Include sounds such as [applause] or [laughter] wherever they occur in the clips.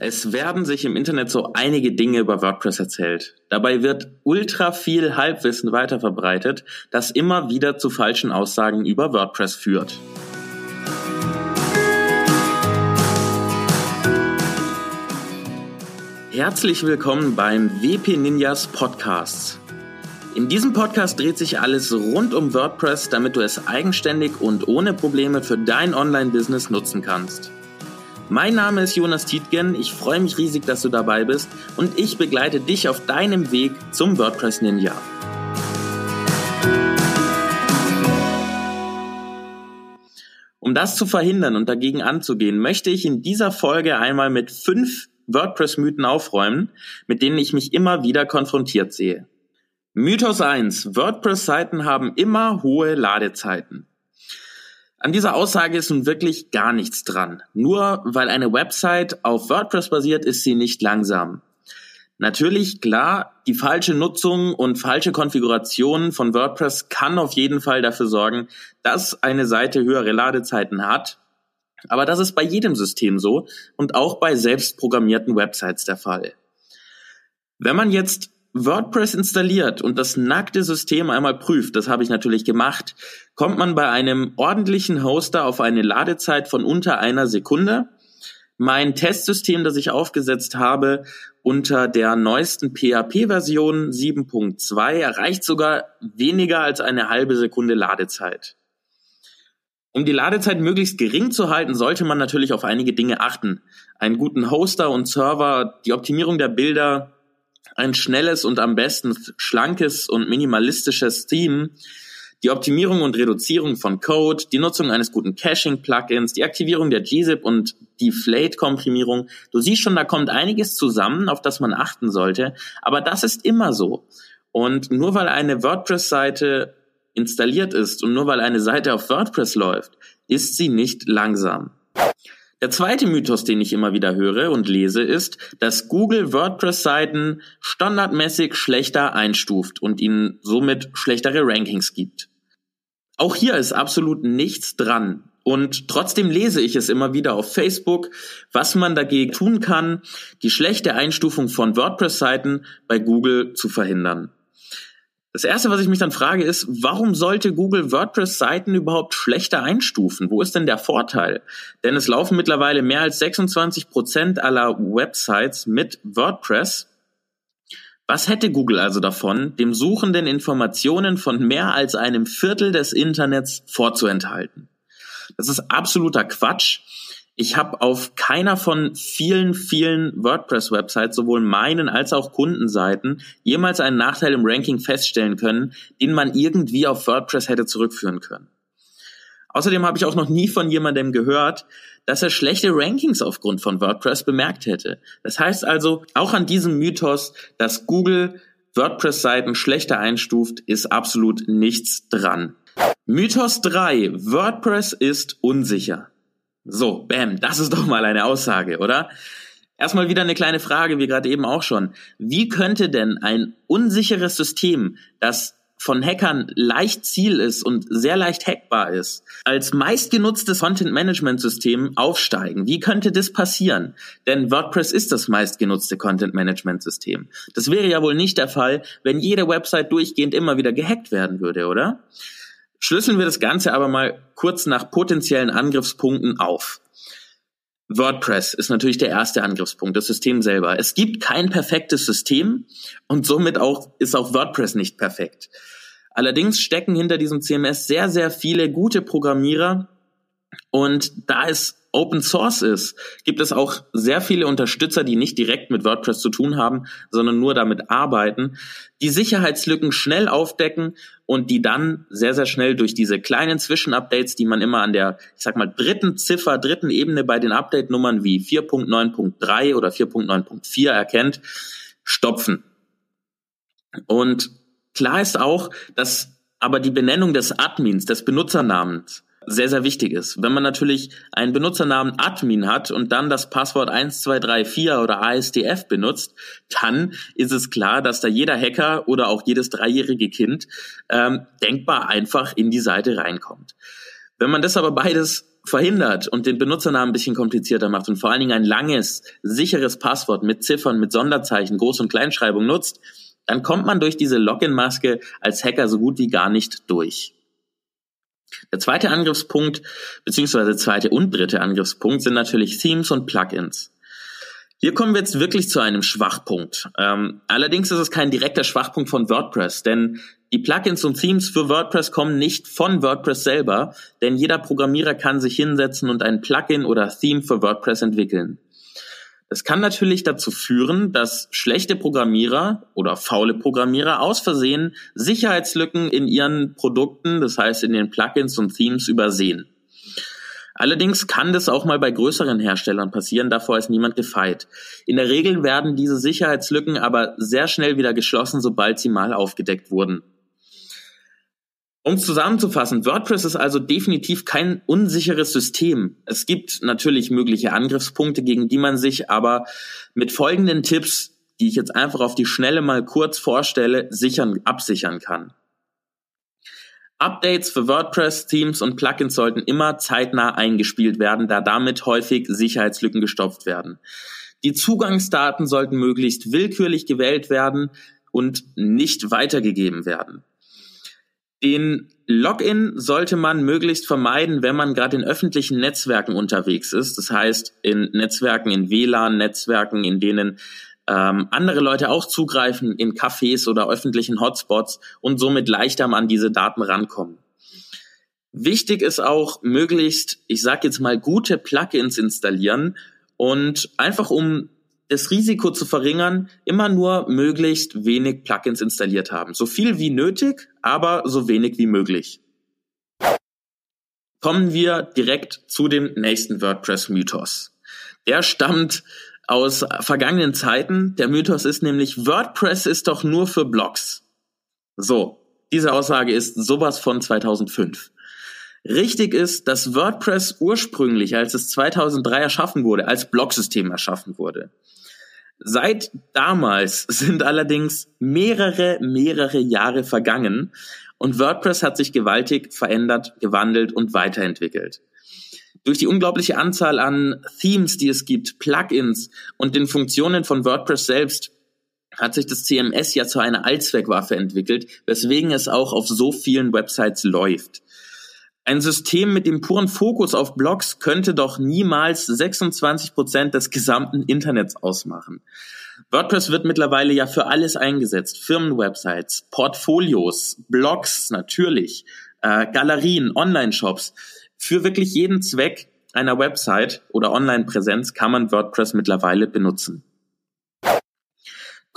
Es werden sich im Internet so einige Dinge über WordPress erzählt. Dabei wird ultra viel Halbwissen weiterverbreitet, das immer wieder zu falschen Aussagen über WordPress führt. Herzlich willkommen beim WP Ninjas Podcasts. In diesem Podcast dreht sich alles rund um WordPress, damit du es eigenständig und ohne Probleme für dein Online-Business nutzen kannst. Mein Name ist Jonas Tietgen, ich freue mich riesig, dass du dabei bist und ich begleite dich auf deinem Weg zum WordPress Ninja. Um das zu verhindern und dagegen anzugehen, möchte ich in dieser Folge einmal mit fünf WordPress-Mythen aufräumen, mit denen ich mich immer wieder konfrontiert sehe. Mythos 1. WordPress-Seiten haben immer hohe Ladezeiten. An dieser Aussage ist nun wirklich gar nichts dran. Nur weil eine Website auf WordPress basiert, ist sie nicht langsam. Natürlich, klar, die falsche Nutzung und falsche Konfiguration von WordPress kann auf jeden Fall dafür sorgen, dass eine Seite höhere Ladezeiten hat. Aber das ist bei jedem System so und auch bei selbstprogrammierten Websites der Fall. Wenn man jetzt WordPress installiert und das nackte System einmal prüft, das habe ich natürlich gemacht, kommt man bei einem ordentlichen Hoster auf eine Ladezeit von unter einer Sekunde. Mein Testsystem, das ich aufgesetzt habe, unter der neuesten PHP-Version 7.2 erreicht sogar weniger als eine halbe Sekunde Ladezeit. Um die Ladezeit möglichst gering zu halten, sollte man natürlich auf einige Dinge achten. Einen guten Hoster und Server, die Optimierung der Bilder, ein schnelles und am besten schlankes und minimalistisches Theme, die Optimierung und Reduzierung von Code, die Nutzung eines guten Caching-Plugins, die Aktivierung der gzip und die Flate-Komprimierung. Du siehst schon, da kommt einiges zusammen, auf das man achten sollte. Aber das ist immer so. Und nur weil eine WordPress-Seite installiert ist und nur weil eine Seite auf WordPress läuft, ist sie nicht langsam. Der zweite Mythos, den ich immer wieder höre und lese, ist, dass Google WordPress-Seiten standardmäßig schlechter einstuft und ihnen somit schlechtere Rankings gibt. Auch hier ist absolut nichts dran. Und trotzdem lese ich es immer wieder auf Facebook, was man dagegen tun kann, die schlechte Einstufung von WordPress-Seiten bei Google zu verhindern. Das erste, was ich mich dann frage, ist, warum sollte Google WordPress-Seiten überhaupt schlechter einstufen? Wo ist denn der Vorteil? Denn es laufen mittlerweile mehr als 26 Prozent aller Websites mit WordPress. Was hätte Google also davon, dem Suchenden Informationen von mehr als einem Viertel des Internets vorzuenthalten? Das ist absoluter Quatsch. Ich habe auf keiner von vielen, vielen WordPress-Websites, sowohl meinen als auch Kundenseiten, jemals einen Nachteil im Ranking feststellen können, den man irgendwie auf WordPress hätte zurückführen können. Außerdem habe ich auch noch nie von jemandem gehört, dass er schlechte Rankings aufgrund von WordPress bemerkt hätte. Das heißt also, auch an diesem Mythos, dass Google WordPress-Seiten schlechter einstuft, ist absolut nichts dran. Mythos 3. WordPress ist unsicher. So, bam, das ist doch mal eine Aussage, oder? Erstmal wieder eine kleine Frage, wie gerade eben auch schon. Wie könnte denn ein unsicheres System, das von Hackern leicht Ziel ist und sehr leicht hackbar ist, als meistgenutztes Content-Management-System aufsteigen? Wie könnte das passieren? Denn WordPress ist das meistgenutzte Content-Management-System. Das wäre ja wohl nicht der Fall, wenn jede Website durchgehend immer wieder gehackt werden würde, oder? Schlüsseln wir das Ganze aber mal kurz nach potenziellen Angriffspunkten auf. WordPress ist natürlich der erste Angriffspunkt, das System selber. Es gibt kein perfektes System und somit auch ist auch WordPress nicht perfekt. Allerdings stecken hinter diesem CMS sehr, sehr viele gute Programmierer und da ist Open Source ist, gibt es auch sehr viele Unterstützer, die nicht direkt mit WordPress zu tun haben, sondern nur damit arbeiten, die Sicherheitslücken schnell aufdecken und die dann sehr, sehr schnell durch diese kleinen Zwischenupdates, die man immer an der, ich sag mal, dritten Ziffer, dritten Ebene bei den Update-Nummern wie 4.9.3 oder 4.9.4 erkennt, stopfen. Und klar ist auch, dass aber die Benennung des Admins, des Benutzernamens, sehr, sehr wichtig ist. Wenn man natürlich einen Benutzernamen Admin hat und dann das Passwort 1234 oder ASDF benutzt, dann ist es klar, dass da jeder Hacker oder auch jedes dreijährige Kind ähm, denkbar einfach in die Seite reinkommt. Wenn man das aber beides verhindert und den Benutzernamen ein bisschen komplizierter macht und vor allen Dingen ein langes, sicheres Passwort mit Ziffern, mit Sonderzeichen, Groß- und Kleinschreibung nutzt, dann kommt man durch diese Login-Maske als Hacker so gut wie gar nicht durch. Der zweite Angriffspunkt, beziehungsweise zweite und dritte Angriffspunkt sind natürlich Themes und Plugins. Hier kommen wir jetzt wirklich zu einem Schwachpunkt. Ähm, allerdings ist es kein direkter Schwachpunkt von WordPress, denn die Plugins und Themes für WordPress kommen nicht von WordPress selber, denn jeder Programmierer kann sich hinsetzen und ein Plugin oder Theme für WordPress entwickeln. Es kann natürlich dazu führen, dass schlechte Programmierer oder faule Programmierer aus Versehen Sicherheitslücken in ihren Produkten, das heißt in den Plugins und Themes übersehen. Allerdings kann das auch mal bei größeren Herstellern passieren, davor ist niemand gefeit. In der Regel werden diese Sicherheitslücken aber sehr schnell wieder geschlossen, sobald sie mal aufgedeckt wurden. Um zusammenzufassen, WordPress ist also definitiv kein unsicheres System. Es gibt natürlich mögliche Angriffspunkte, gegen die man sich aber mit folgenden Tipps, die ich jetzt einfach auf die Schnelle mal kurz vorstelle, sichern, absichern kann. Updates für WordPress, Themes und Plugins sollten immer zeitnah eingespielt werden, da damit häufig Sicherheitslücken gestopft werden. Die Zugangsdaten sollten möglichst willkürlich gewählt werden und nicht weitergegeben werden. Den Login sollte man möglichst vermeiden, wenn man gerade in öffentlichen Netzwerken unterwegs ist. Das heißt, in Netzwerken, in WLAN-Netzwerken, in denen ähm, andere Leute auch zugreifen, in Cafés oder öffentlichen Hotspots und somit leichter an diese Daten rankommen. Wichtig ist auch, möglichst, ich sage jetzt mal, gute Plugins installieren und einfach um das Risiko zu verringern, immer nur möglichst wenig Plugins installiert haben. So viel wie nötig, aber so wenig wie möglich. Kommen wir direkt zu dem nächsten WordPress-Mythos. Der stammt aus vergangenen Zeiten. Der Mythos ist nämlich, WordPress ist doch nur für Blogs. So, diese Aussage ist sowas von 2005. Richtig ist, dass WordPress ursprünglich, als es 2003 erschaffen wurde, als Blogsystem erschaffen wurde. Seit damals [laughs] sind allerdings mehrere, mehrere Jahre vergangen und WordPress hat sich gewaltig verändert, gewandelt und weiterentwickelt. Durch die unglaubliche Anzahl an Themes, die es gibt, Plugins und den Funktionen von WordPress selbst hat sich das CMS ja zu einer Allzweckwaffe entwickelt, weswegen es auch auf so vielen Websites läuft. Ein System mit dem puren Fokus auf Blogs könnte doch niemals 26 Prozent des gesamten Internets ausmachen. WordPress wird mittlerweile ja für alles eingesetzt. Firmenwebsites, Portfolios, Blogs natürlich, äh, Galerien, Online-Shops. Für wirklich jeden Zweck einer Website oder Online-Präsenz kann man WordPress mittlerweile benutzen.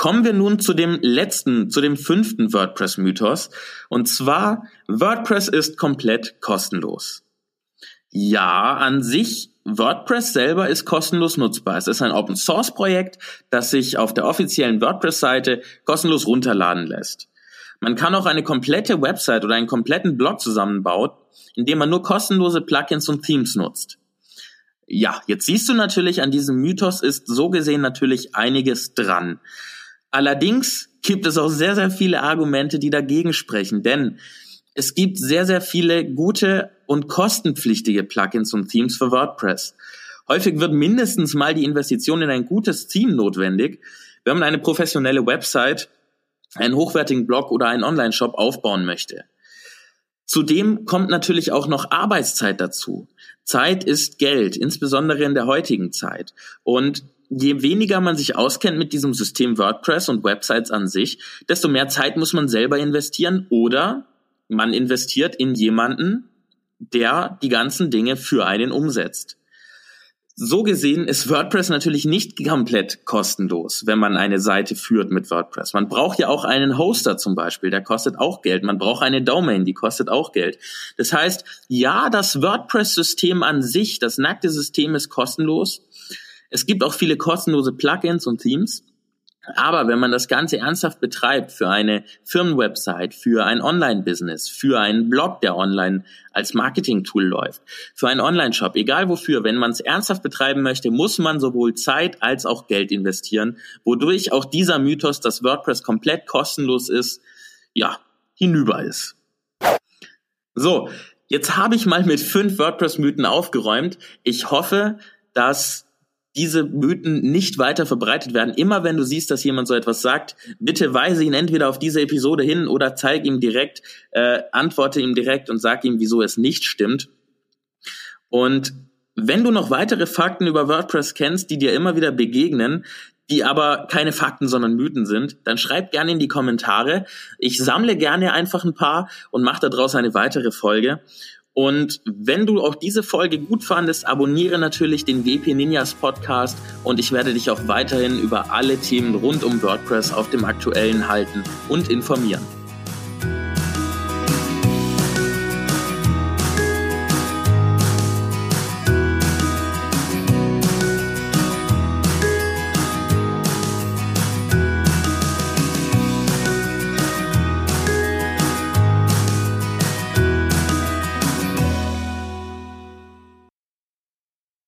Kommen wir nun zu dem letzten, zu dem fünften WordPress-Mythos. Und zwar, WordPress ist komplett kostenlos. Ja, an sich, WordPress selber ist kostenlos nutzbar. Es ist ein Open-Source-Projekt, das sich auf der offiziellen WordPress-Seite kostenlos runterladen lässt. Man kann auch eine komplette Website oder einen kompletten Blog zusammenbauen, indem man nur kostenlose Plugins und Themes nutzt. Ja, jetzt siehst du natürlich, an diesem Mythos ist so gesehen natürlich einiges dran. Allerdings gibt es auch sehr, sehr viele Argumente, die dagegen sprechen, denn es gibt sehr, sehr viele gute und kostenpflichtige Plugins und Themes für WordPress. Häufig wird mindestens mal die Investition in ein gutes Theme notwendig, wenn man eine professionelle Website, einen hochwertigen Blog oder einen Online-Shop aufbauen möchte. Zudem kommt natürlich auch noch Arbeitszeit dazu. Zeit ist Geld, insbesondere in der heutigen Zeit. Und je weniger man sich auskennt mit diesem System WordPress und Websites an sich, desto mehr Zeit muss man selber investieren oder man investiert in jemanden, der die ganzen Dinge für einen umsetzt. So gesehen ist WordPress natürlich nicht komplett kostenlos, wenn man eine Seite führt mit WordPress. Man braucht ja auch einen Hoster zum Beispiel, der kostet auch Geld. Man braucht eine Domain, die kostet auch Geld. Das heißt, ja, das WordPress-System an sich, das nackte System ist kostenlos. Es gibt auch viele kostenlose Plugins und Themes. Aber wenn man das Ganze ernsthaft betreibt für eine Firmenwebsite, für ein Online-Business, für einen Blog, der online als Marketing-Tool läuft, für einen Online-Shop, egal wofür, wenn man es ernsthaft betreiben möchte, muss man sowohl Zeit als auch Geld investieren, wodurch auch dieser Mythos, dass WordPress komplett kostenlos ist, ja, hinüber ist. So, Jetzt habe ich mal mit fünf WordPress-Mythen aufgeräumt. Ich hoffe, dass diese Mythen nicht weiter verbreitet werden. Immer wenn du siehst, dass jemand so etwas sagt, bitte weise ihn entweder auf diese Episode hin oder zeig ihm direkt, äh, antworte ihm direkt und sag ihm, wieso es nicht stimmt. Und wenn du noch weitere Fakten über WordPress kennst, die dir immer wieder begegnen, die aber keine Fakten, sondern Mythen sind, dann schreib gerne in die Kommentare. Ich sammle gerne einfach ein paar und mache daraus eine weitere Folge. Und wenn du auch diese Folge gut fandest, abonniere natürlich den WP Ninjas Podcast und ich werde dich auch weiterhin über alle Themen rund um WordPress auf dem aktuellen halten und informieren.